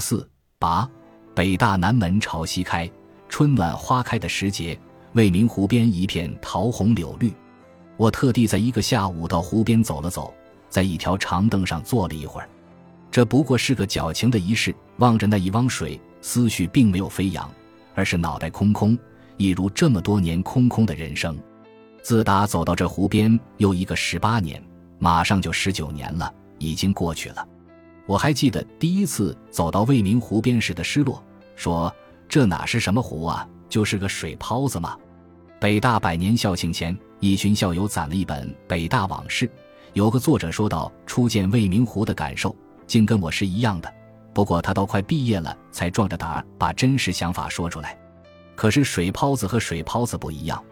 四八，北大南门朝西开，春暖花开的时节，未名湖边一片桃红柳绿。我特地在一个下午到湖边走了走，在一条长凳上坐了一会儿。这不过是个矫情的仪式，望着那一汪水，思绪并没有飞扬，而是脑袋空空，一如这么多年空空的人生。自打走到这湖边，又一个十八年，马上就十九年了，已经过去了。我还记得第一次走到未名湖边时的失落，说这哪是什么湖啊，就是个水泡子嘛。北大百年校庆前，一群校友攒了一本《北大往事》，有个作者说到初见未名湖的感受，竟跟我是一样的。不过他都快毕业了，才壮着胆儿把真实想法说出来。可是水泡子和水泡子不一样。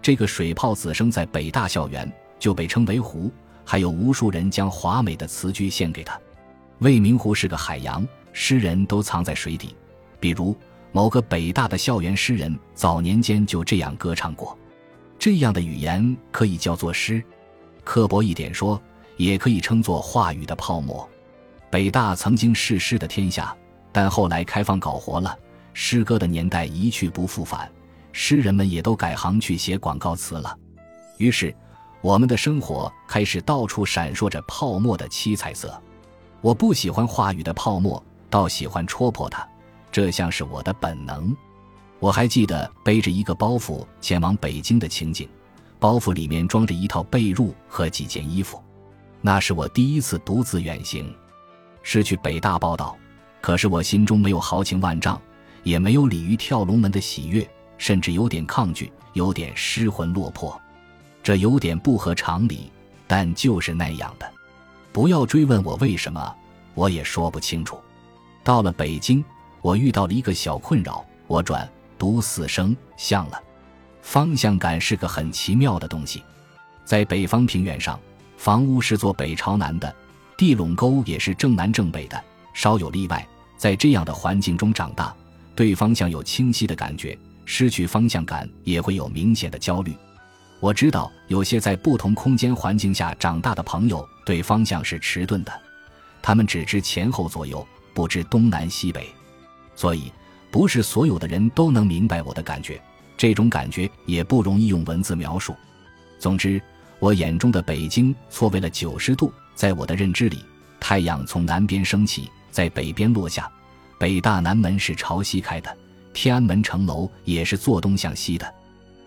这个水泡子生在北大校园，就被称为湖，还有无数人将华美的词句献给他。未名湖是个海洋，诗人都藏在水底。比如某个北大的校园诗人，早年间就这样歌唱过。这样的语言可以叫做诗，刻薄一点说，也可以称作话语的泡沫。北大曾经是诗的天下，但后来开放搞活了，诗歌的年代一去不复返。诗人们也都改行去写广告词了，于是我们的生活开始到处闪烁着泡沫的七彩色。我不喜欢话语的泡沫，倒喜欢戳破它，这像是我的本能。我还记得背着一个包袱前往北京的情景，包袱里面装着一套被褥和几件衣服。那是我第一次独自远行，是去北大报道。可是我心中没有豪情万丈，也没有鲤鱼跳龙门的喜悦。甚至有点抗拒，有点失魂落魄，这有点不合常理，但就是那样的。不要追问我为什么，我也说不清楚。到了北京，我遇到了一个小困扰，我转读四声像了。方向感是个很奇妙的东西，在北方平原上，房屋是坐北朝南的，地垄沟也是正南正北的，稍有例外。在这样的环境中长大，对方向有清晰的感觉。失去方向感也会有明显的焦虑。我知道有些在不同空间环境下长大的朋友对方向是迟钝的，他们只知前后左右，不知东南西北。所以，不是所有的人都能明白我的感觉，这种感觉也不容易用文字描述。总之，我眼中的北京错位了九十度，在我的认知里，太阳从南边升起，在北边落下，北大南门是朝西开的。天安门城楼也是坐东向西的。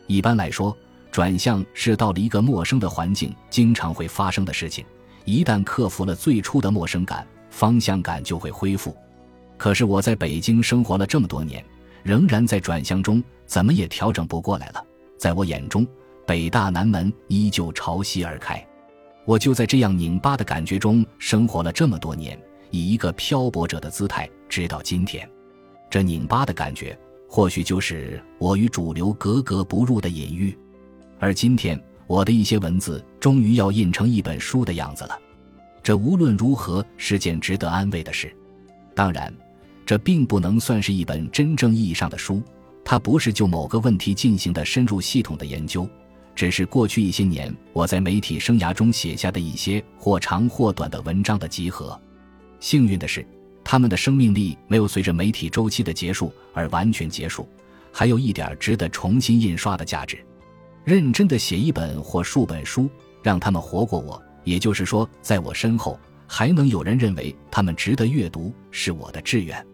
一般来说，转向是到了一个陌生的环境经常会发生的事情。一旦克服了最初的陌生感，方向感就会恢复。可是我在北京生活了这么多年，仍然在转向中，怎么也调整不过来了。在我眼中，北大南门依旧朝西而开。我就在这样拧巴的感觉中生活了这么多年，以一个漂泊者的姿态，直到今天。这拧巴的感觉，或许就是我与主流格格不入的隐喻。而今天，我的一些文字终于要印成一本书的样子了。这无论如何是件值得安慰的事。当然，这并不能算是一本真正意义上的书，它不是就某个问题进行的深入系统的研究，只是过去一些年我在媒体生涯中写下的一些或长或短的文章的集合。幸运的是。他们的生命力没有随着媒体周期的结束而完全结束，还有一点值得重新印刷的价值。认真的写一本或数本书，让他们活过我，也就是说，在我身后还能有人认为他们值得阅读，是我的志愿。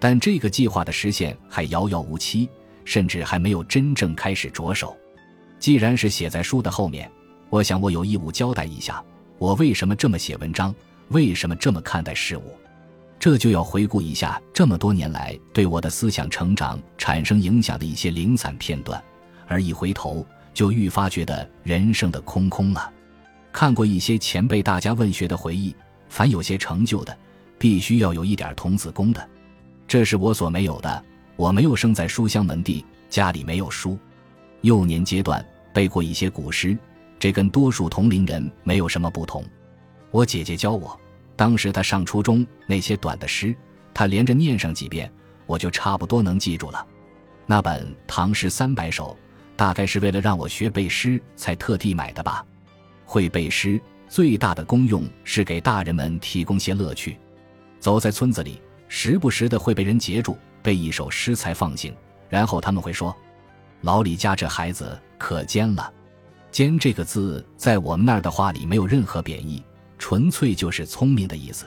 但这个计划的实现还遥遥无期，甚至还没有真正开始着手。既然是写在书的后面，我想我有义务交代一下，我为什么这么写文章，为什么这么看待事物。这就要回顾一下这么多年来对我的思想成长产生影响的一些零散片段，而一回头就愈发觉得人生的空空了。看过一些前辈大家问学的回忆，凡有些成就的，必须要有一点童子功的，这是我所没有的。我没有生在书香门第，家里没有书，幼年阶段背过一些古诗，这跟多数同龄人没有什么不同。我姐姐教我。当时她上初中，那些短的诗，她连着念上几遍，我就差不多能记住了。那本《唐诗三百首》，大概是为了让我学背诗才特地买的吧。会背诗最大的功用是给大人们提供些乐趣。走在村子里，时不时的会被人截住，被一首诗才放行，然后他们会说：“老李家这孩子可尖了。”“尖”这个字在我们那儿的话里没有任何贬义，纯粹就是聪明的意思。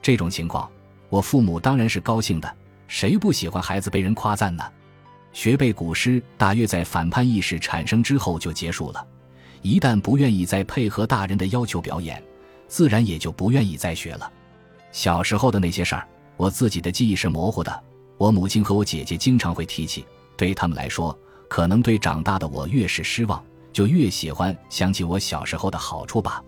这种情况，我父母当然是高兴的。谁不喜欢孩子被人夸赞呢？学背古诗大约在反叛意识产生之后就结束了。一旦不愿意再配合大人的要求表演，自然也就不愿意再学了。小时候的那些事儿，我自己的记忆是模糊的。我母亲和我姐姐经常会提起，对于他们来说，可能对长大的我越是失望，就越喜欢想起我小时候的好处吧。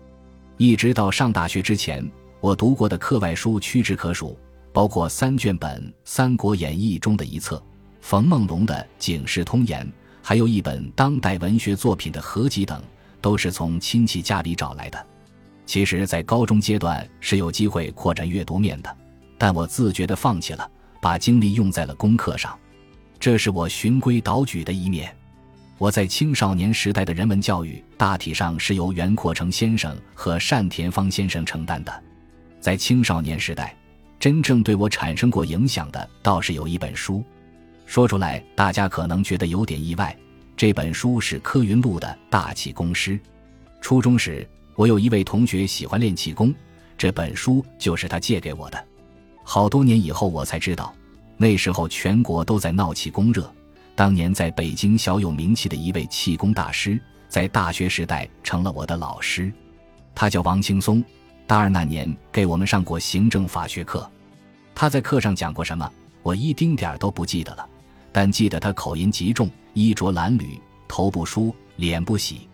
一直到上大学之前，我读过的课外书屈指可数，包括三卷本《三国演义》中的一册，冯梦龙的《警世通言》，还有一本当代文学作品的合集等。都是从亲戚家里找来的。其实，在高中阶段是有机会扩展阅读面的，但我自觉地放弃了，把精力用在了功课上。这是我循规蹈矩的一面。我在青少年时代的人文教育，大体上是由袁阔成先生和单田芳先生承担的。在青少年时代，真正对我产生过影响的，倒是有一本书，说出来大家可能觉得有点意外。这本书是柯云路的《大气功师》。初中时，我有一位同学喜欢练气功，这本书就是他借给我的。好多年以后，我才知道，那时候全国都在闹气功热。当年在北京小有名气的一位气功大师，在大学时代成了我的老师。他叫王青松，大二那年给我们上过行政法学课。他在课上讲过什么，我一丁点儿都不记得了。但记得他口音极重，衣着褴褛，头不梳，脸不洗。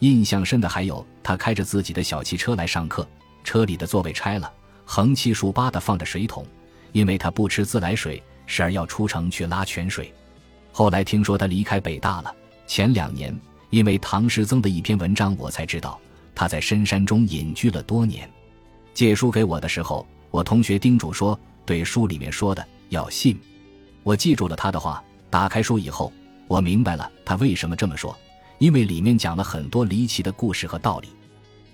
印象深的还有他开着自己的小汽车来上课，车里的座位拆了，横七竖八的放着水桶，因为他不吃自来水，时而要出城去拉泉水。后来听说他离开北大了，前两年因为唐诗曾的一篇文章，我才知道他在深山中隐居了多年。借书给我的时候，我同学叮嘱说，对书里面说的要信。我记住了他的话。打开书以后，我明白了他为什么这么说，因为里面讲了很多离奇的故事和道理。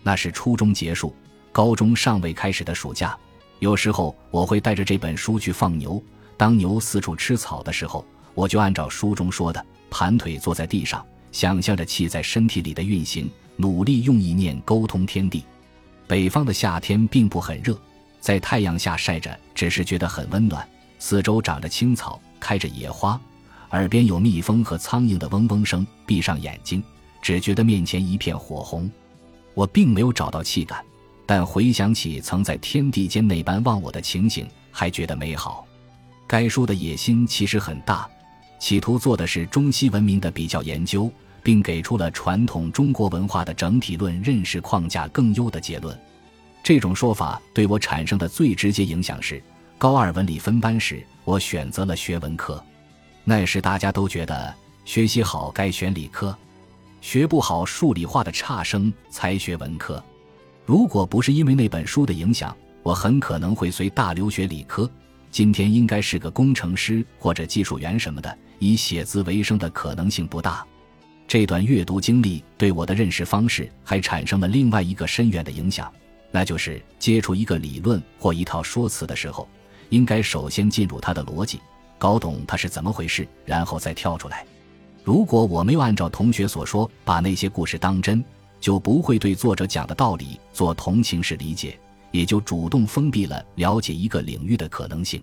那是初中结束、高中尚未开始的暑假，有时候我会带着这本书去放牛。当牛四处吃草的时候，我就按照书中说的，盘腿坐在地上，想象着气在身体里的运行，努力用意念沟通天地。北方的夏天并不很热，在太阳下晒着，只是觉得很温暖。四周长着青草，开着野花，耳边有蜜蜂和苍蝇的嗡嗡声。闭上眼睛，只觉得面前一片火红。我并没有找到气感，但回想起曾在天地间那般忘我的情景，还觉得美好。该书的野心其实很大，企图做的是中西文明的比较研究，并给出了传统中国文化的整体论认识框架更优的结论。这种说法对我产生的最直接影响是。高二文理分班时，我选择了学文科。那时大家都觉得学习好该选理科，学不好数理化的差生才学文科。如果不是因为那本书的影响，我很可能会随大流学理科。今天应该是个工程师或者技术员什么的，以写字为生的可能性不大。这段阅读经历对我的认识方式还产生了另外一个深远的影响，那就是接触一个理论或一套说辞的时候。应该首先进入他的逻辑，搞懂他是怎么回事，然后再跳出来。如果我没有按照同学所说把那些故事当真，就不会对作者讲的道理做同情式理解，也就主动封闭了了解一个领域的可能性。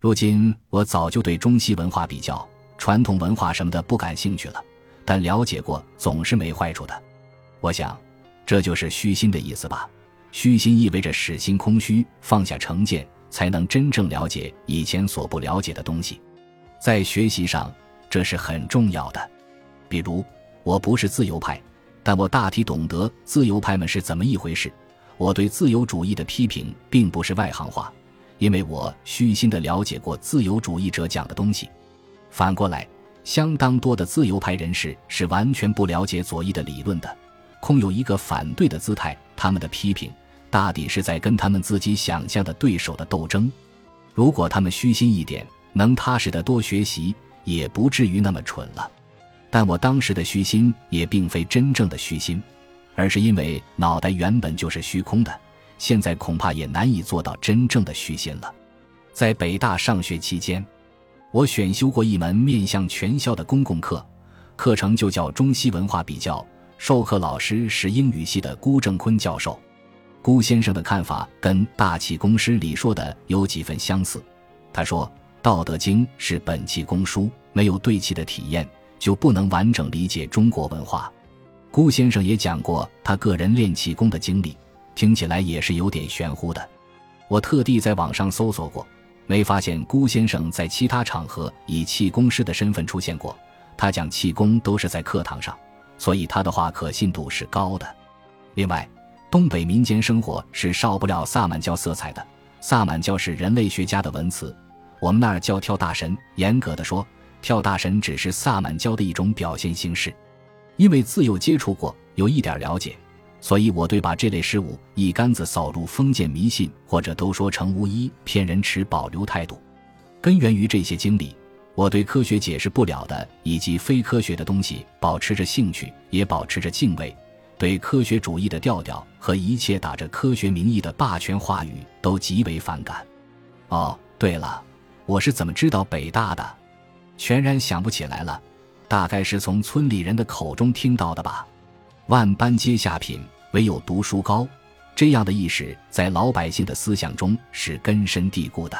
如今我早就对中西文化比较、传统文化什么的不感兴趣了，但了解过总是没坏处的。我想，这就是虚心的意思吧。虚心意味着使心空虚，放下成见。才能真正了解以前所不了解的东西，在学习上这是很重要的。比如，我不是自由派，但我大体懂得自由派们是怎么一回事。我对自由主义的批评并不是外行话，因为我虚心的了解过自由主义者讲的东西。反过来，相当多的自由派人士是完全不了解左翼的理论的，空有一个反对的姿态，他们的批评。大抵是在跟他们自己想象的对手的斗争。如果他们虚心一点，能踏实的多学习，也不至于那么蠢了。但我当时的虚心也并非真正的虚心，而是因为脑袋原本就是虚空的。现在恐怕也难以做到真正的虚心了。在北大上学期间，我选修过一门面向全校的公共课，课程就叫中西文化比较。授课老师是英语系的辜正坤教授。辜先生的看法跟《大气公师》里说的有几分相似。他说，《道德经》是本气功书，没有对气的体验，就不能完整理解中国文化。辜先生也讲过他个人练气功的经历，听起来也是有点玄乎的。我特地在网上搜索过。没发现辜先生在其他场合以气功师的身份出现过，他讲气功都是在课堂上，所以他的话可信度是高的。另外，东北民间生活是少不了萨满教色彩的，萨满教是人类学家的文词，我们那儿叫跳大神。严格的说，跳大神只是萨满教的一种表现形式。因为自幼接触过，有一点了解。所以，我对把这类事物一竿子扫入封建迷信，或者都说成巫医骗人持保留态度。根源于这些经历，我对科学解释不了的以及非科学的东西保持着兴趣，也保持着敬畏。对科学主义的调调和一切打着科学名义的霸权话语都极为反感。哦，对了，我是怎么知道北大的？全然想不起来了，大概是从村里人的口中听到的吧。万般皆下品，唯有读书高。这样的意识在老百姓的思想中是根深蒂固的。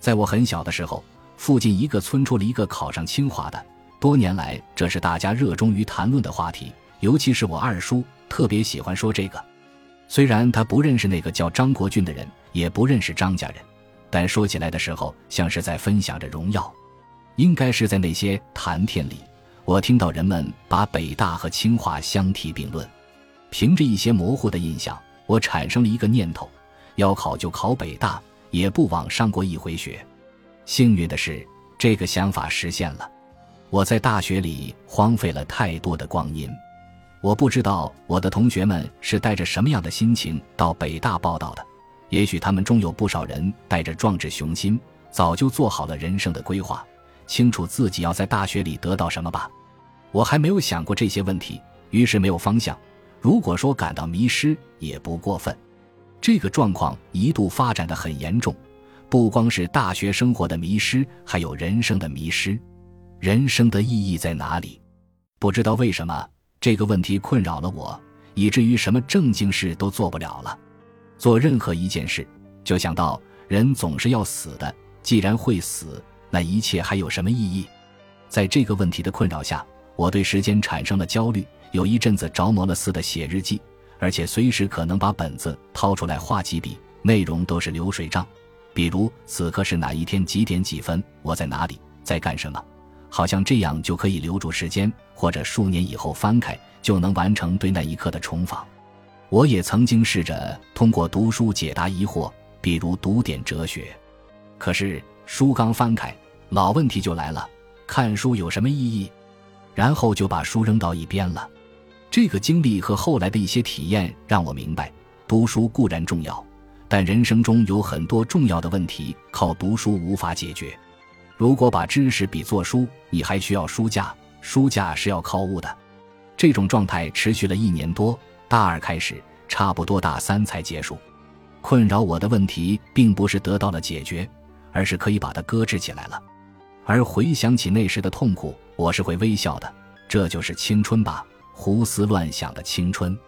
在我很小的时候，附近一个村出了一个考上清华的，多年来这是大家热衷于谈论的话题。尤其是我二叔特别喜欢说这个。虽然他不认识那个叫张国俊的人，也不认识张家人，但说起来的时候像是在分享着荣耀。应该是在那些谈天里。我听到人们把北大和清华相提并论，凭着一些模糊的印象，我产生了一个念头：要考就考北大，也不枉上过一回学。幸运的是，这个想法实现了。我在大学里荒废了太多的光阴，我不知道我的同学们是带着什么样的心情到北大报道的。也许他们中有不少人带着壮志雄心，早就做好了人生的规划。清楚自己要在大学里得到什么吧，我还没有想过这些问题，于是没有方向。如果说感到迷失也不过分。这个状况一度发展的很严重，不光是大学生活的迷失，还有人生的迷失。人生的意义在哪里？不知道为什么这个问题困扰了我，以至于什么正经事都做不了了。做任何一件事，就想到人总是要死的，既然会死。那一切还有什么意义？在这个问题的困扰下，我对时间产生了焦虑，有一阵子着魔了似的写日记，而且随时可能把本子掏出来画几笔，内容都是流水账，比如此刻是哪一天几点几分，我在哪里，在干什么，好像这样就可以留住时间，或者数年以后翻开就能完成对那一刻的重访。我也曾经试着通过读书解答疑惑，比如读点哲学，可是。书刚翻开，老问题就来了：看书有什么意义？然后就把书扔到一边了。这个经历和后来的一些体验让我明白，读书固然重要，但人生中有很多重要的问题靠读书无法解决。如果把知识比作书，你还需要书架，书架是要靠物的。这种状态持续了一年多，大二开始，差不多大三才结束。困扰我的问题并不是得到了解决。而是可以把它搁置起来了，而回想起那时的痛苦，我是会微笑的。这就是青春吧，胡思乱想的青春。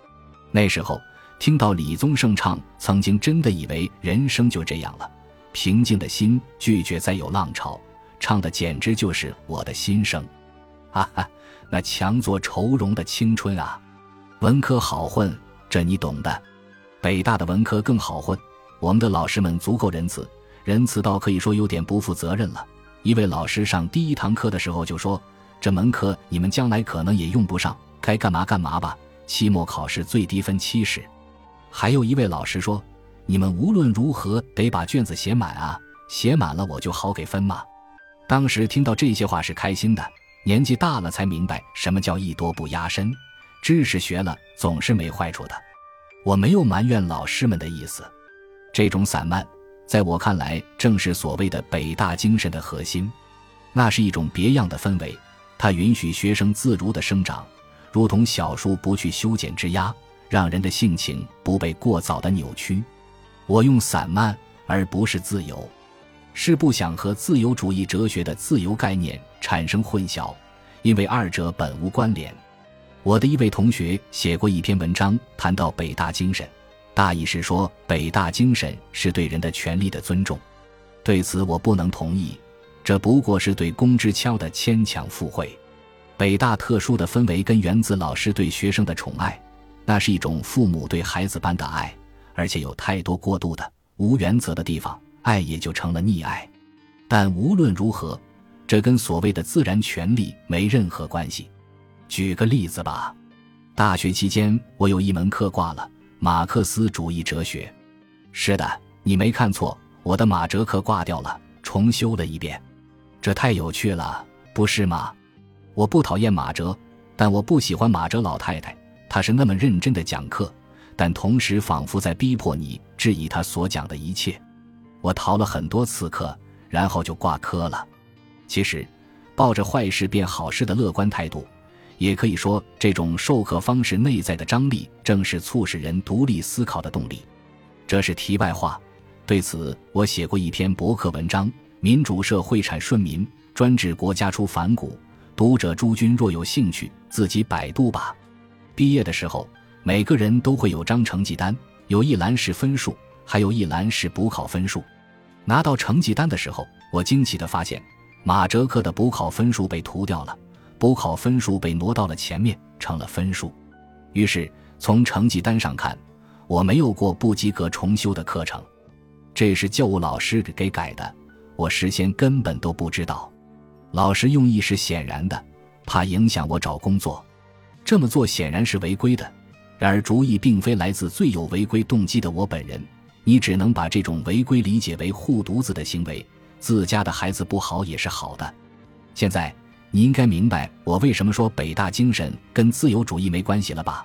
那时候听到李宗盛唱，曾经真的以为人生就这样了。平静的心拒绝再有浪潮，唱的简直就是我的心声。哈哈，那强作愁容的青春啊！文科好混，这你懂的。北大的文科更好混，我们的老师们足够仁慈。仁慈到可以说有点不负责任了。一位老师上第一堂课的时候就说：“这门课你们将来可能也用不上，该干嘛干嘛吧。期末考试最低分七十。”还有一位老师说：“你们无论如何得把卷子写满啊，写满了我就好给分嘛。”当时听到这些话是开心的，年纪大了才明白什么叫艺多不压身，知识学了总是没坏处的。我没有埋怨老师们的意思，这种散漫。在我看来，正是所谓的北大精神的核心，那是一种别样的氛围，它允许学生自如的生长，如同小树不去修剪枝丫，让人的性情不被过早的扭曲。我用散漫而不是自由，是不想和自由主义哲学的自由概念产生混淆，因为二者本无关联。我的一位同学写过一篇文章，谈到北大精神，大意是说北大精神是对人的权利的尊重。对此我不能同意，这不过是对公之敲的牵强附会。北大特殊的氛围跟源自老师对学生的宠爱，那是一种父母对孩子般的爱，而且有太多过度的无原则的地方，爱也就成了溺爱。但无论如何，这跟所谓的自然权利没任何关系。举个例子吧，大学期间我有一门课挂了，马克思主义哲学。是的，你没看错，我的马哲课挂掉了，重修了一遍。这太有趣了，不是吗？我不讨厌马哲，但我不喜欢马哲老太太。她是那么认真的讲课，但同时仿佛在逼迫你质疑她所讲的一切。我逃了很多次课，然后就挂科了。其实，抱着坏事变好事的乐观态度。也可以说，这种授课方式内在的张力，正是促使人独立思考的动力。这是题外话。对此，我写过一篇博客文章：“民主社会产顺民，专制国家出反骨。”读者诸君若有兴趣，自己百度吧。毕业的时候，每个人都会有张成绩单，有一栏是分数，还有一栏是补考分数。拿到成绩单的时候，我惊奇地发现，马哲课的补考分数被涂掉了。补考分数被挪到了前面，成了分数。于是从成绩单上看，我没有过不及格重修的课程。这是教务老师给改的，我事先根本都不知道。老师用意是显然的，怕影响我找工作。这么做显然是违规的。然而主意并非来自最有违规动机的我本人，你只能把这种违规理解为护犊子的行为。自家的孩子不好也是好的。现在。你应该明白我为什么说北大精神跟自由主义没关系了吧？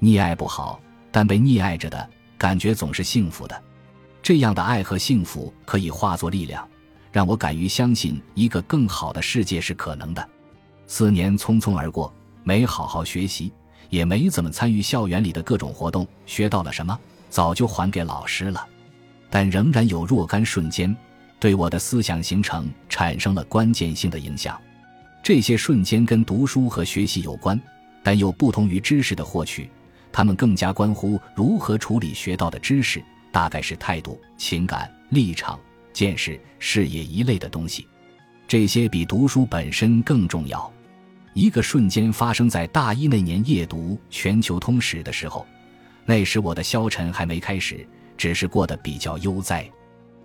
溺爱不好，但被溺爱着的感觉总是幸福的。这样的爱和幸福可以化作力量，让我敢于相信一个更好的世界是可能的。四年匆匆而过，没好好学习，也没怎么参与校园里的各种活动，学到了什么早就还给老师了。但仍然有若干瞬间，对我的思想形成产生了关键性的影响。这些瞬间跟读书和学习有关，但又不同于知识的获取，他们更加关乎如何处理学到的知识，大概是态度、情感、立场、见识、视野一类的东西。这些比读书本身更重要。一个瞬间发生在大一那年夜读《全球通史》的时候，那时我的消沉还没开始，只是过得比较悠哉。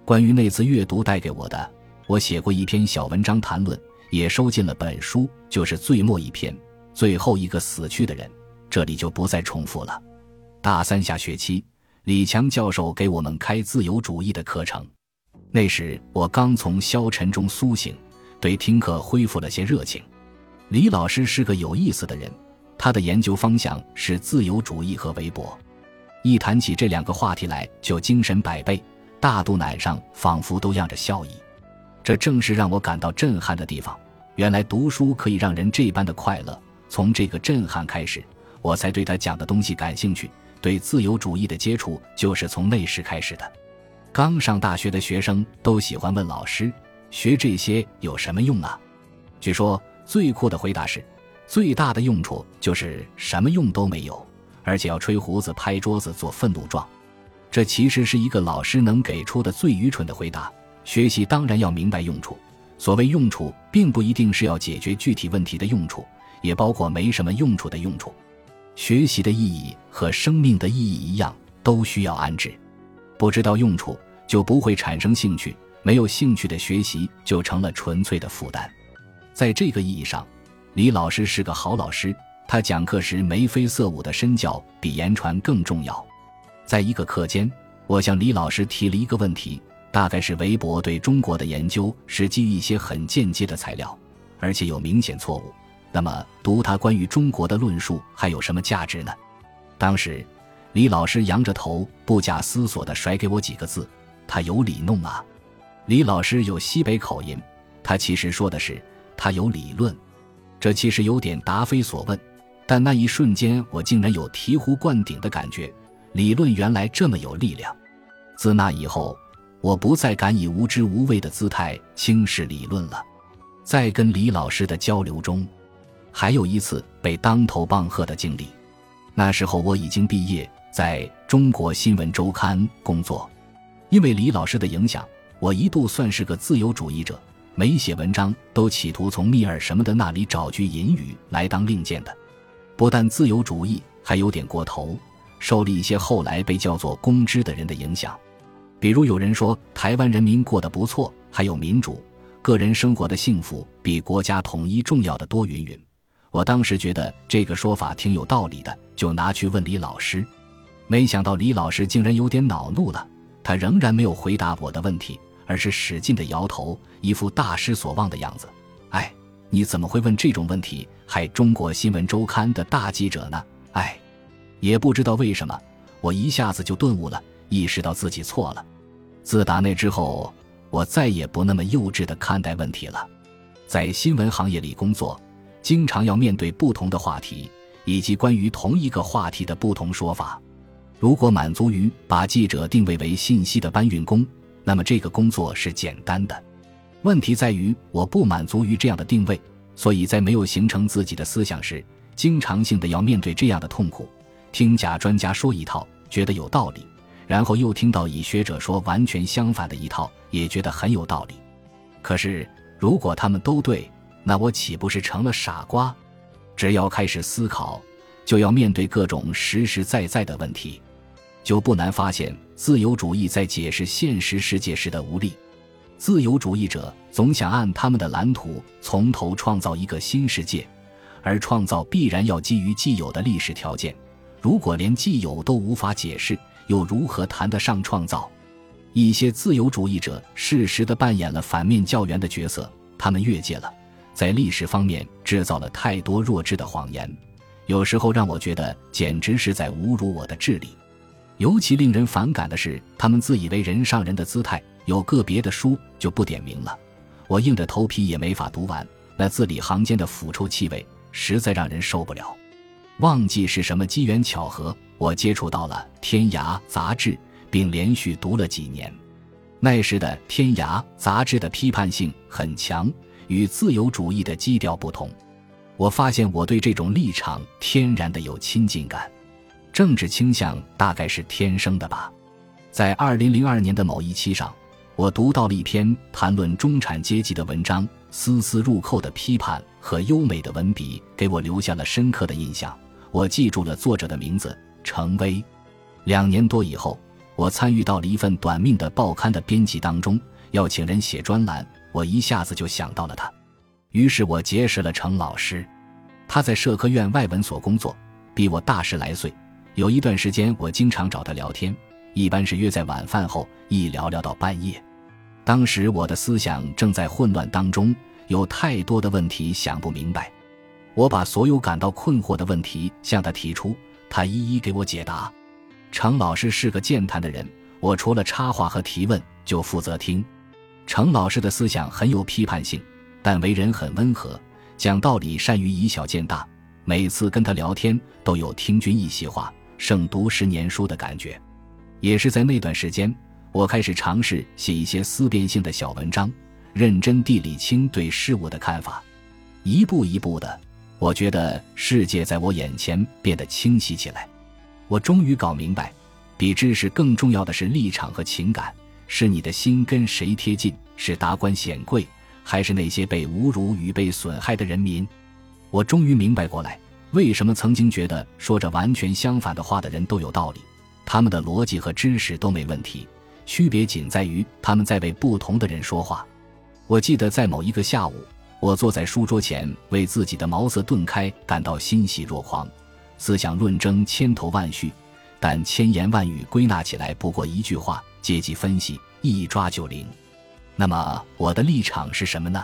关于那次阅读带给我的，我写过一篇小文章谈论。也收进了本书，就是最末一篇，最后一个死去的人，这里就不再重复了。大三下学期，李强教授给我们开自由主义的课程，那时我刚从消沉中苏醒，对听课恢复了些热情。李老师是个有意思的人，他的研究方向是自由主义和微博，一谈起这两个话题来就精神百倍，大肚腩上仿佛都漾着笑意。这正是让我感到震撼的地方。原来读书可以让人这般的快乐。从这个震撼开始，我才对他讲的东西感兴趣。对自由主义的接触就是从那时开始的。刚上大学的学生都喜欢问老师：“学这些有什么用啊？”据说最酷的回答是：“最大的用处就是什么用都没有，而且要吹胡子、拍桌子、做愤怒状。”这其实是一个老师能给出的最愚蠢的回答。学习当然要明白用处，所谓用处，并不一定是要解决具体问题的用处，也包括没什么用处的用处。学习的意义和生命的意义一样，都需要安置。不知道用处，就不会产生兴趣；没有兴趣的学习，就成了纯粹的负担。在这个意义上，李老师是个好老师。他讲课时眉飞色舞的身教，比言传更重要。在一个课间，我向李老师提了一个问题。大概是韦伯对中国的研究是基于一些很间接的材料，而且有明显错误。那么读他关于中国的论述还有什么价值呢？当时，李老师扬着头，不假思索地甩给我几个字：“他有理弄啊。”李老师有西北口音，他其实说的是他有理论。这其实有点答非所问，但那一瞬间我竟然有醍醐灌顶的感觉。理论原来这么有力量。自那以后。我不再敢以无知无畏的姿态轻视理论了。在跟李老师的交流中，还有一次被当头棒喝的经历。那时候我已经毕业，在中国新闻周刊工作。因为李老师的影响，我一度算是个自由主义者，每写文章都企图从密尔什么的那里找句引语来当令箭的。不但自由主义，还有点过头，受了一些后来被叫做“公知”的人的影响。比如有人说台湾人民过得不错，还有民主，个人生活的幸福比国家统一重要的多。云云，我当时觉得这个说法挺有道理的，就拿去问李老师。没想到李老师竟然有点恼怒了。他仍然没有回答我的问题，而是使劲的摇头，一副大失所望的样子。哎，你怎么会问这种问题？害中国新闻周刊的大记者呢？哎，也不知道为什么，我一下子就顿悟了，意识到自己错了。自打那之后，我再也不那么幼稚的看待问题了。在新闻行业里工作，经常要面对不同的话题，以及关于同一个话题的不同说法。如果满足于把记者定位为信息的搬运工，那么这个工作是简单的。问题在于我不满足于这样的定位，所以在没有形成自己的思想时，经常性的要面对这样的痛苦：听假专家说一套，觉得有道理；然后又听到以学者说完全相反的一套，也觉得很有道理。可是如果他们都对，那我岂不是成了傻瓜？只要开始思考，就要面对各种实实在在的问题。就不难发现，自由主义在解释现实世界时的无力。自由主义者总想按他们的蓝图从头创造一个新世界，而创造必然要基于既有的历史条件。如果连既有都无法解释，又如何谈得上创造？一些自由主义者适时地扮演了反面教员的角色，他们越界了，在历史方面制造了太多弱智的谎言，有时候让我觉得简直是在侮辱我的智力。尤其令人反感的是，他们自以为人上人的姿态，有个别的书就不点名了，我硬着头皮也没法读完，那字里行间的腐臭气味实在让人受不了。忘记是什么机缘巧合，我接触到了《天涯》杂志，并连续读了几年。那时的《天涯》杂志的批判性很强，与自由主义的基调不同。我发现我对这种立场天然的有亲近感。政治倾向大概是天生的吧。在二零零二年的某一期上，我读到了一篇谈论中产阶级的文章，丝丝入扣的批判和优美的文笔给我留下了深刻的印象。我记住了作者的名字程威。两年多以后，我参与到了一份短命的报刊的编辑当中，要请人写专栏，我一下子就想到了他，于是我结识了程老师。他在社科院外文所工作，比我大十来岁。有一段时间，我经常找他聊天，一般是约在晚饭后，一聊聊到半夜。当时我的思想正在混乱当中，有太多的问题想不明白。我把所有感到困惑的问题向他提出，他一一给我解答。程老师是个健谈的人，我除了插话和提问，就负责听。程老师的思想很有批判性，但为人很温和，讲道理善于以小见大。每次跟他聊天，都有听君一席话。胜读十年书的感觉，也是在那段时间，我开始尝试写一些思辨性的小文章，认真地理清对事物的看法。一步一步的，我觉得世界在我眼前变得清晰起来。我终于搞明白，比知识更重要的是立场和情感。是你的心跟谁贴近？是达官显贵，还是那些被侮辱与被损害的人民？我终于明白过来。为什么曾经觉得说着完全相反的话的人都有道理？他们的逻辑和知识都没问题，区别仅在于他们在为不同的人说话。我记得在某一个下午，我坐在书桌前，为自己的茅塞顿开感到欣喜若狂。思想论争千头万绪，但千言万语归纳起来不过一句话：阶级分析一抓就灵。那么我的立场是什么呢？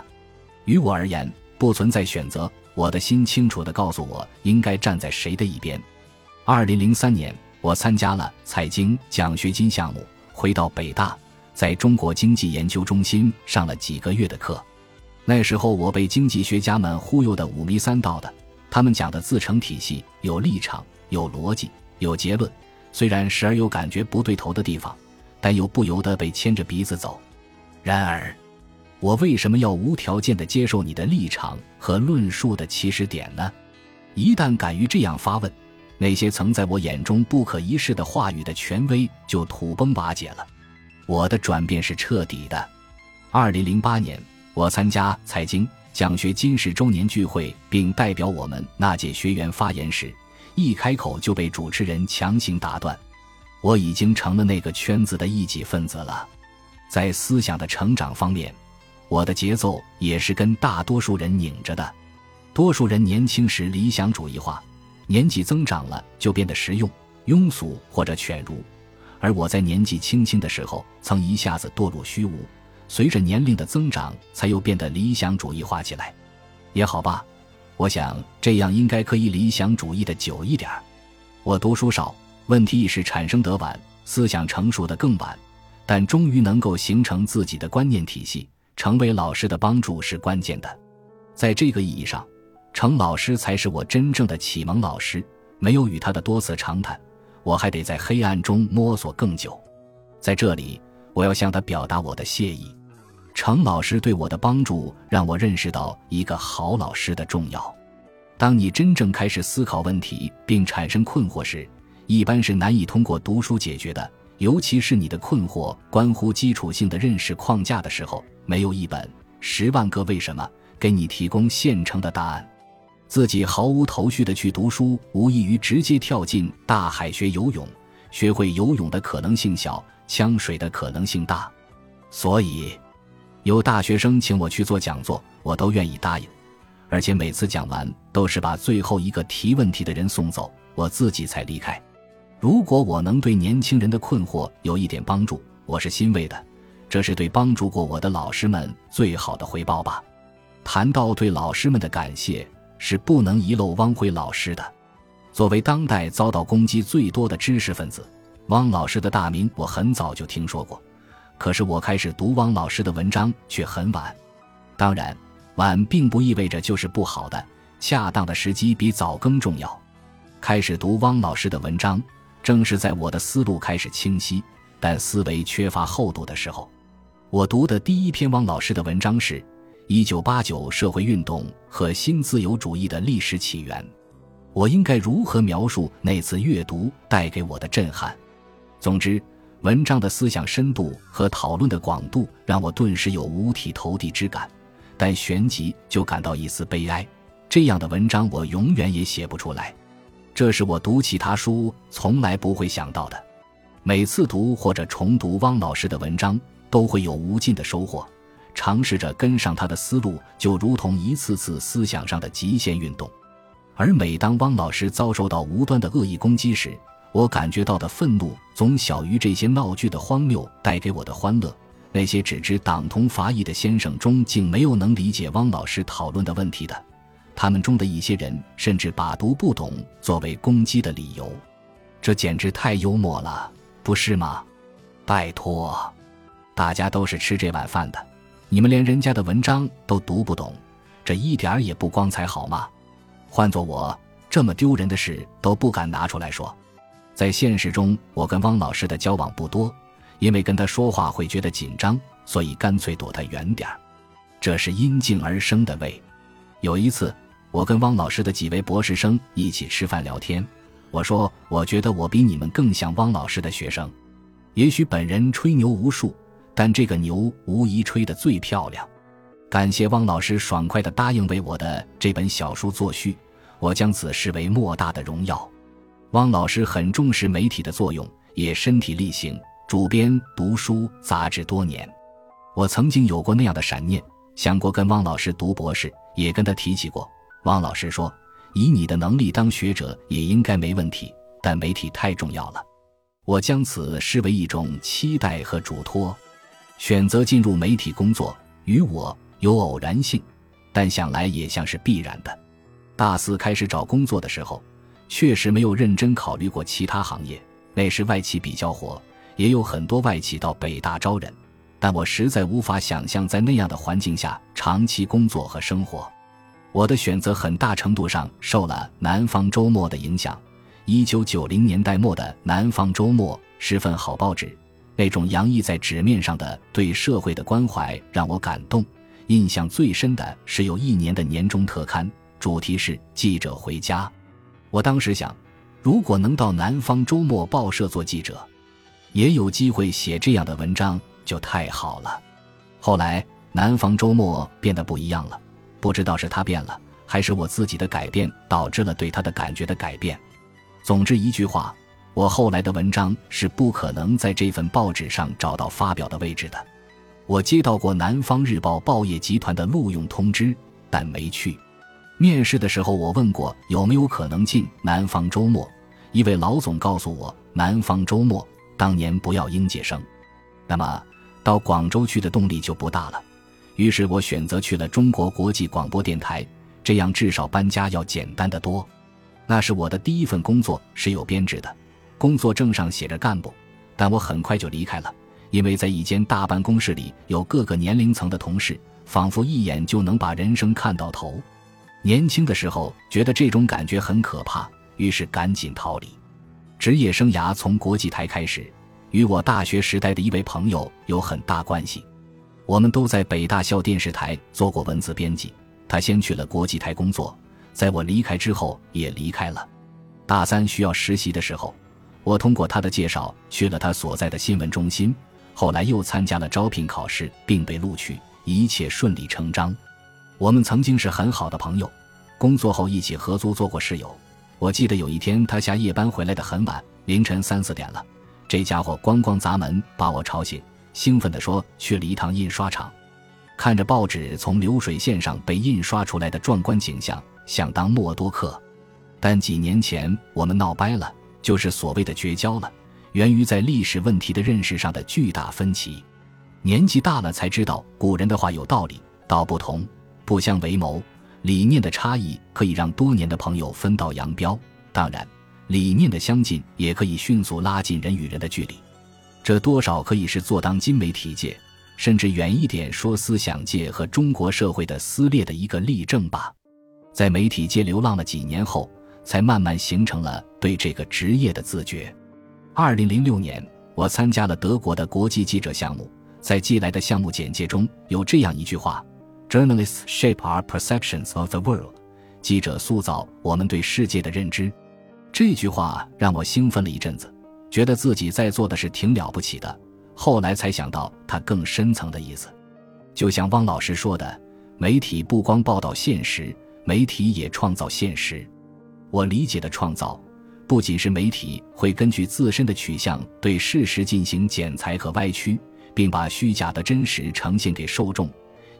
于我而言，不存在选择。我的心清楚地告诉我应该站在谁的一边。二零零三年，我参加了财经奖学金项目，回到北大，在中国经济研究中心上了几个月的课。那时候我被经济学家们忽悠的五迷三道的，他们讲的自成体系，有立场，有逻辑，有结论。虽然时而有感觉不对头的地方，但又不由得被牵着鼻子走。然而，我为什么要无条件的接受你的立场和论述的起始点呢？一旦敢于这样发问，那些曾在我眼中不可一世的话语的权威就土崩瓦解了。我的转变是彻底的。二零零八年，我参加财经奖学金十周年聚会，并代表我们那届学员发言时，一开口就被主持人强行打断。我已经成了那个圈子的一己分子了。在思想的成长方面，我的节奏也是跟大多数人拧着的。多数人年轻时理想主义化，年纪增长了就变得实用、庸俗或者犬儒；而我在年纪轻轻的时候曾一下子堕入虚无，随着年龄的增长才又变得理想主义化起来。也好吧，我想这样应该可以理想主义的久一点儿。我读书少，问题意识产生得晚，思想成熟的更晚。但终于能够形成自己的观念体系，成为老师的帮助是关键的。在这个意义上，程老师才是我真正的启蒙老师。没有与他的多次长谈，我还得在黑暗中摸索更久。在这里，我要向他表达我的谢意。程老师对我的帮助，让我认识到一个好老师的重要。当你真正开始思考问题并产生困惑时，一般是难以通过读书解决的。尤其是你的困惑关乎基础性的认识框架的时候，没有一本《十万个为什么》给你提供现成的答案。自己毫无头绪的去读书，无异于直接跳进大海学游泳。学会游泳的可能性小，呛水的可能性大。所以，有大学生请我去做讲座，我都愿意答应。而且每次讲完，都是把最后一个提问题的人送走，我自己才离开。如果我能对年轻人的困惑有一点帮助，我是欣慰的，这是对帮助过我的老师们最好的回报吧。谈到对老师们的感谢，是不能遗漏汪辉老师的。作为当代遭到攻击最多的知识分子，汪老师的大名我很早就听说过，可是我开始读汪老师的文章却很晚。当然，晚并不意味着就是不好的，恰当的时机比早更重要。开始读汪老师的文章。正是在我的思路开始清晰，但思维缺乏厚度的时候，我读的第一篇汪老师的文章是《一九八九社会运动和新自由主义的历史起源》。我应该如何描述那次阅读带给我的震撼？总之，文章的思想深度和讨论的广度让我顿时有五体投地之感，但旋即就感到一丝悲哀。这样的文章我永远也写不出来。这是我读其他书从来不会想到的。每次读或者重读汪老师的文章，都会有无尽的收获。尝试着跟上他的思路，就如同一次次思想上的极限运动。而每当汪老师遭受到无端的恶意攻击时，我感觉到的愤怒总小于这些闹剧的荒谬带给我的欢乐。那些只知党同伐异的先生中，竟没有能理解汪老师讨论的问题的。他们中的一些人甚至把读不懂作为攻击的理由，这简直太幽默了，不是吗？拜托，大家都是吃这碗饭的，你们连人家的文章都读不懂，这一点儿也不光彩，好吗？换做我，这么丢人的事都不敢拿出来说。在现实中，我跟汪老师的交往不多，因为跟他说话会觉得紧张，所以干脆躲他远点儿。这是因静而生的味。有一次。我跟汪老师的几位博士生一起吃饭聊天，我说：“我觉得我比你们更像汪老师的学生。也许本人吹牛无数，但这个牛无疑吹得最漂亮。”感谢汪老师爽快地答应为我的这本小书作序，我将此视为莫大的荣耀。汪老师很重视媒体的作用，也身体力行，主编读书杂志多年。我曾经有过那样的闪念，想过跟汪老师读博士，也跟他提起过。汪老师说：“以你的能力当学者也应该没问题，但媒体太重要了。我将此视为一种期待和嘱托。选择进入媒体工作，与我有偶然性，但想来也像是必然的。大四开始找工作的时候，确实没有认真考虑过其他行业。那时外企比较火，也有很多外企到北大招人，但我实在无法想象在那样的环境下长期工作和生活。”我的选择很大程度上受了《南方周末》的影响。一九九零年代末的《南方周末》是份好报纸，那种洋溢在纸面上的对社会的关怀让我感动。印象最深的是有一年的年终特刊，主题是“记者回家”。我当时想，如果能到南方周末报社做记者，也有机会写这样的文章，就太好了。后来，南方周末变得不一样了，不知道是他变了，还是我自己的改变导致了对他的感觉的改变。总之一句话，我后来的文章是不可能在这份报纸上找到发表的位置的。我接到过南方日报报业集团的录用通知，但没去。面试的时候，我问过有没有可能进南方周末，一位老总告诉我，南方周末当年不要应届生，那么到广州去的动力就不大了。于是我选择去了中国国际广播电台，这样至少搬家要简单的多。那是我的第一份工作，是有编制的，工作证上写着干部，但我很快就离开了。因为在一间大办公室里有各个年龄层的同事，仿佛一眼就能把人生看到头。年轻的时候觉得这种感觉很可怕，于是赶紧逃离。职业生涯从国际台开始，与我大学时代的一位朋友有很大关系。我们都在北大校电视台做过文字编辑，他先去了国际台工作，在我离开之后也离开了。大三需要实习的时候，我通过他的介绍去了他所在的新闻中心。后来又参加了招聘考试，并被录取，一切顺理成章。我们曾经是很好的朋友，工作后一起合租做过室友。我记得有一天他下夜班回来的很晚，凌晨三四点了，这家伙咣咣砸门，把我吵醒，兴奋地说去了一趟印刷厂，看着报纸从流水线上被印刷出来的壮观景象，想当默多克。但几年前我们闹掰了，就是所谓的绝交了。源于在历史问题的认识上的巨大分歧，年纪大了才知道古人的话有道理。道不同，不相为谋。理念的差异可以让多年的朋友分道扬镳，当然，理念的相近也可以迅速拉近人与人的距离。这多少可以是做当今媒体界，甚至远一点说思想界和中国社会的撕裂的一个例证吧。在媒体界流浪了几年后，才慢慢形成了对这个职业的自觉。二零零六年，我参加了德国的国际记者项目。在寄来的项目简介中有这样一句话：“Journalists shape our perceptions of the world。”记者塑造我们对世界的认知。这句话让我兴奋了一阵子，觉得自己在做的是挺了不起的。后来才想到它更深层的意思，就像汪老师说的：“媒体不光报道现实，媒体也创造现实。”我理解的创造。不仅是媒体会根据自身的取向对事实进行剪裁和歪曲，并把虚假的真实呈现给受众，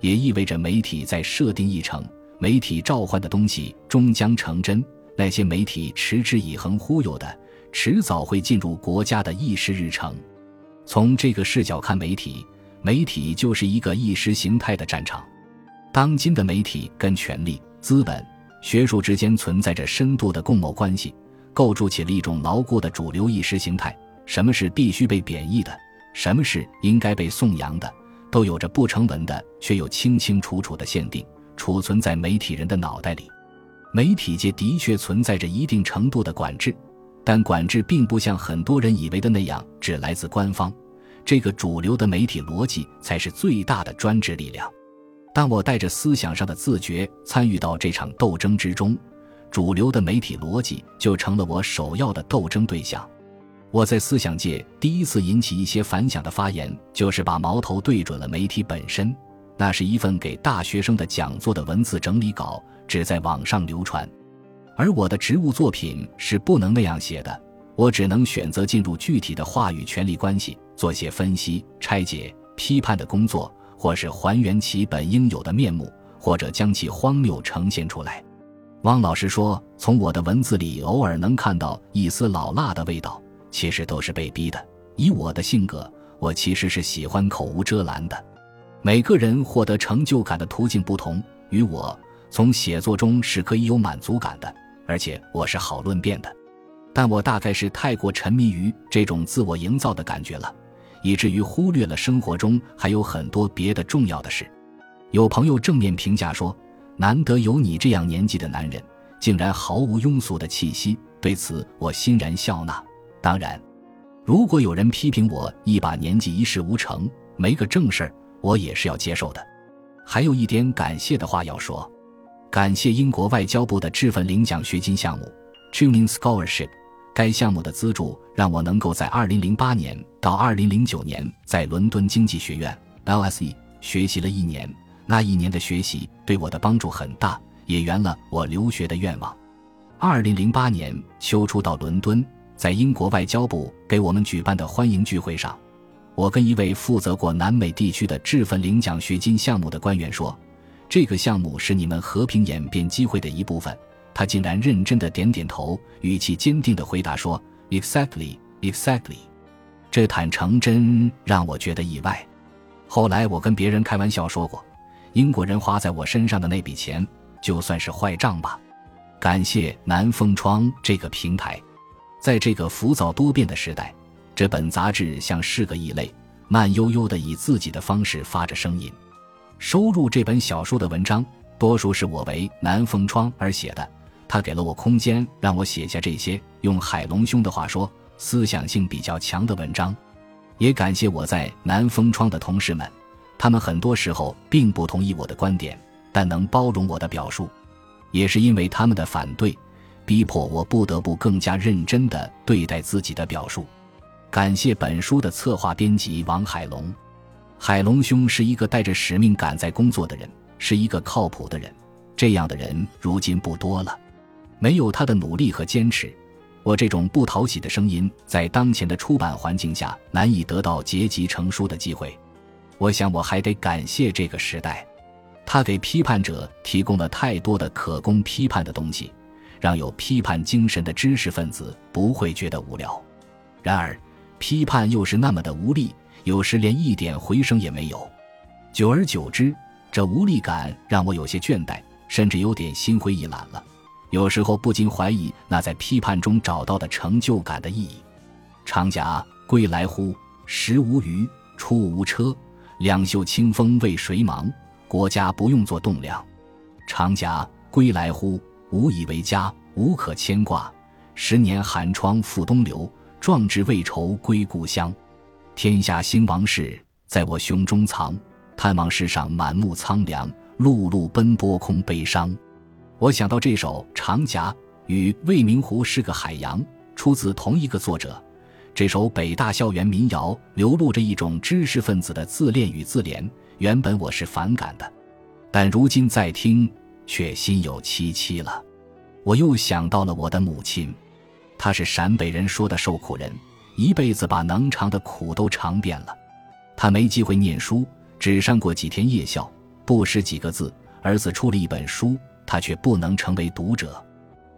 也意味着媒体在设定议程，媒体召唤的东西终将成真。那些媒体持之以恒忽悠的，迟早会进入国家的议事日程。从这个视角看，媒体，媒体就是一个意识形态的战场。当今的媒体跟权力、资本、学术之间存在着深度的共谋关系。构筑起了一种牢固的主流意识形态。什么是必须被贬义的？什么是应该被颂扬的？都有着不成文的却又清清楚楚的限定，储存在媒体人的脑袋里。媒体界的确存在着一定程度的管制，但管制并不像很多人以为的那样只来自官方。这个主流的媒体逻辑才是最大的专制力量。当我带着思想上的自觉参与到这场斗争之中。主流的媒体逻辑就成了我首要的斗争对象。我在思想界第一次引起一些反响的发言，就是把矛头对准了媒体本身。那是一份给大学生的讲座的文字整理稿，只在网上流传。而我的职务作品是不能那样写的，我只能选择进入具体的话语权力关系，做些分析、拆解、批判的工作，或是还原其本应有的面目，或者将其荒谬呈现出来。汪老师说：“从我的文字里偶尔能看到一丝老辣的味道，其实都是被逼的。以我的性格，我其实是喜欢口无遮拦的。每个人获得成就感的途径不同，与我从写作中是可以有满足感的，而且我是好论辩的。但我大概是太过沉迷于这种自我营造的感觉了，以至于忽略了生活中还有很多别的重要的事。有朋友正面评价说。”难得有你这样年纪的男人，竟然毫无庸俗的气息。对此，我欣然笑纳。当然，如果有人批评我一把年纪一事无成，没个正事儿，我也是要接受的。还有一点感谢的话要说，感谢英国外交部的智奋领奖学金项目 （Turing Scholarship）。该项目的资助让我能够在2008年到2009年在伦敦经济学院 （LSE） 学习了一年。那一年的学习对我的帮助很大，也圆了我留学的愿望。2008年秋初到伦敦，在英国外交部给我们举办的欢迎聚会上，我跟一位负责过南美地区的智奋领奖学金项目的官员说：“这个项目是你们和平演变机会的一部分。”他竟然认真的点点头，语气坚定的回答说：“Exactly, exactly。”这坦诚真让我觉得意外。后来我跟别人开玩笑说过，英国人花在我身上的那笔钱，就算是坏账吧。感谢南风窗这个平台，在这个浮躁多变的时代，这本杂志像是个异类，慢悠悠的以自己的方式发着声音。收入这本小书的文章，多数是我为南风窗而写的。他给了我空间，让我写下这些用海龙兄的话说，思想性比较强的文章。也感谢我在南风窗的同事们，他们很多时候并不同意我的观点，但能包容我的表述。也是因为他们的反对，逼迫我不得不更加认真地对待自己的表述。感谢本书的策划编辑王海龙，海龙兄是一个带着使命感在工作的人，是一个靠谱的人。这样的人如今不多了。没有他的努力和坚持，我这种不讨喜的声音在当前的出版环境下难以得到结集成书的机会。我想我还得感谢这个时代，他给批判者提供了太多的可供批判的东西，让有批判精神的知识分子不会觉得无聊。然而，批判又是那么的无力，有时连一点回声也没有。久而久之，这无力感让我有些倦怠，甚至有点心灰意懒了。有时候不禁怀疑那在批判中找到的成就感的意义。长甲归来乎？食无鱼，出无车，两袖清风为谁忙？国家不用做栋梁。长甲归来乎？无以为家，无可牵挂。十年寒窗复东流，壮志未酬归故乡。天下兴亡事，在我胸中藏。探望世上满目苍凉，碌碌奔波空悲伤。我想到这首《长夹》与未名湖是个海洋，出自同一个作者。这首北大校园民谣流露着一种知识分子的自恋与自怜。原本我是反感的，但如今再听，却心有戚戚了。我又想到了我的母亲，她是陕北人说的受苦人，一辈子把能尝的苦都尝遍了。她没机会念书，只上过几天夜校，不识几个字。儿子出了一本书。他却不能成为读者，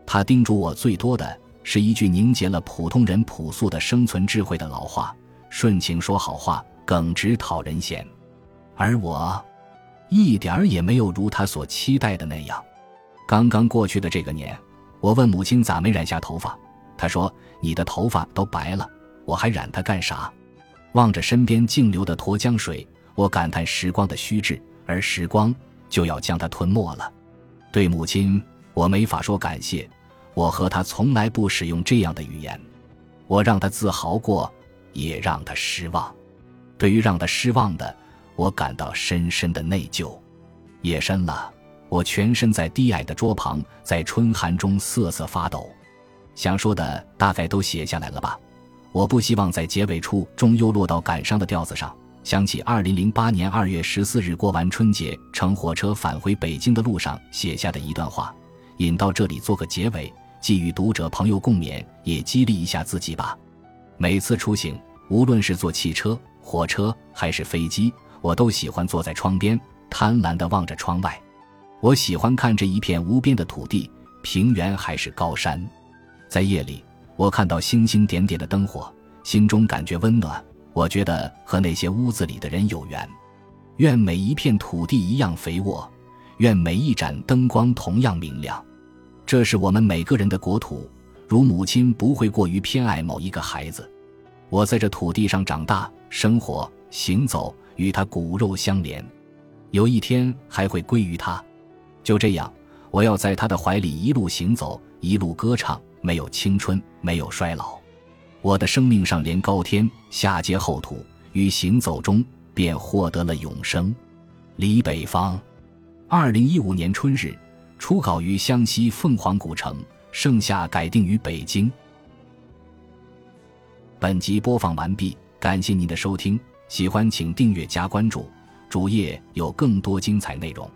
他叮嘱我最多的是一句凝结了普通人朴素的生存智慧的老话：“顺情说好话，耿直讨人嫌。”而我，一点儿也没有如他所期待的那样。刚刚过去的这个年，我问母亲咋没染下头发，她说：“你的头发都白了，我还染它干啥？”望着身边静流的沱江水，我感叹时光的虚掷，而时光就要将它吞没了。对母亲，我没法说感谢。我和她从来不使用这样的语言。我让她自豪过，也让她失望。对于让她失望的，我感到深深的内疚。夜深了，我全身在低矮的桌旁，在春寒中瑟瑟发抖。想说的大概都写下来了吧？我不希望在结尾处终又落到感伤的调子上。想起二零零八年二月十四日过完春节，乘火车返回北京的路上写下的一段话，引到这里做个结尾，既与读者朋友共勉，也激励一下自己吧。每次出行，无论是坐汽车、火车还是飞机，我都喜欢坐在窗边，贪婪地望着窗外。我喜欢看这一片无边的土地，平原还是高山。在夜里，我看到星星点点的灯火，心中感觉温暖。我觉得和那些屋子里的人有缘，愿每一片土地一样肥沃，愿每一盏灯光同样明亮。这是我们每个人的国土，如母亲不会过于偏爱某一个孩子。我在这土地上长大、生活、行走，与他骨肉相连，有一天还会归于他。就这样，我要在他的怀里一路行走，一路歌唱，没有青春，没有衰老。我的生命上连高天，下接厚土，于行走中便获得了永生。李北方，二零一五年春日，初稿于湘西凤凰古城，盛夏改定于北京。本集播放完毕，感谢您的收听，喜欢请订阅加关注，主页有更多精彩内容。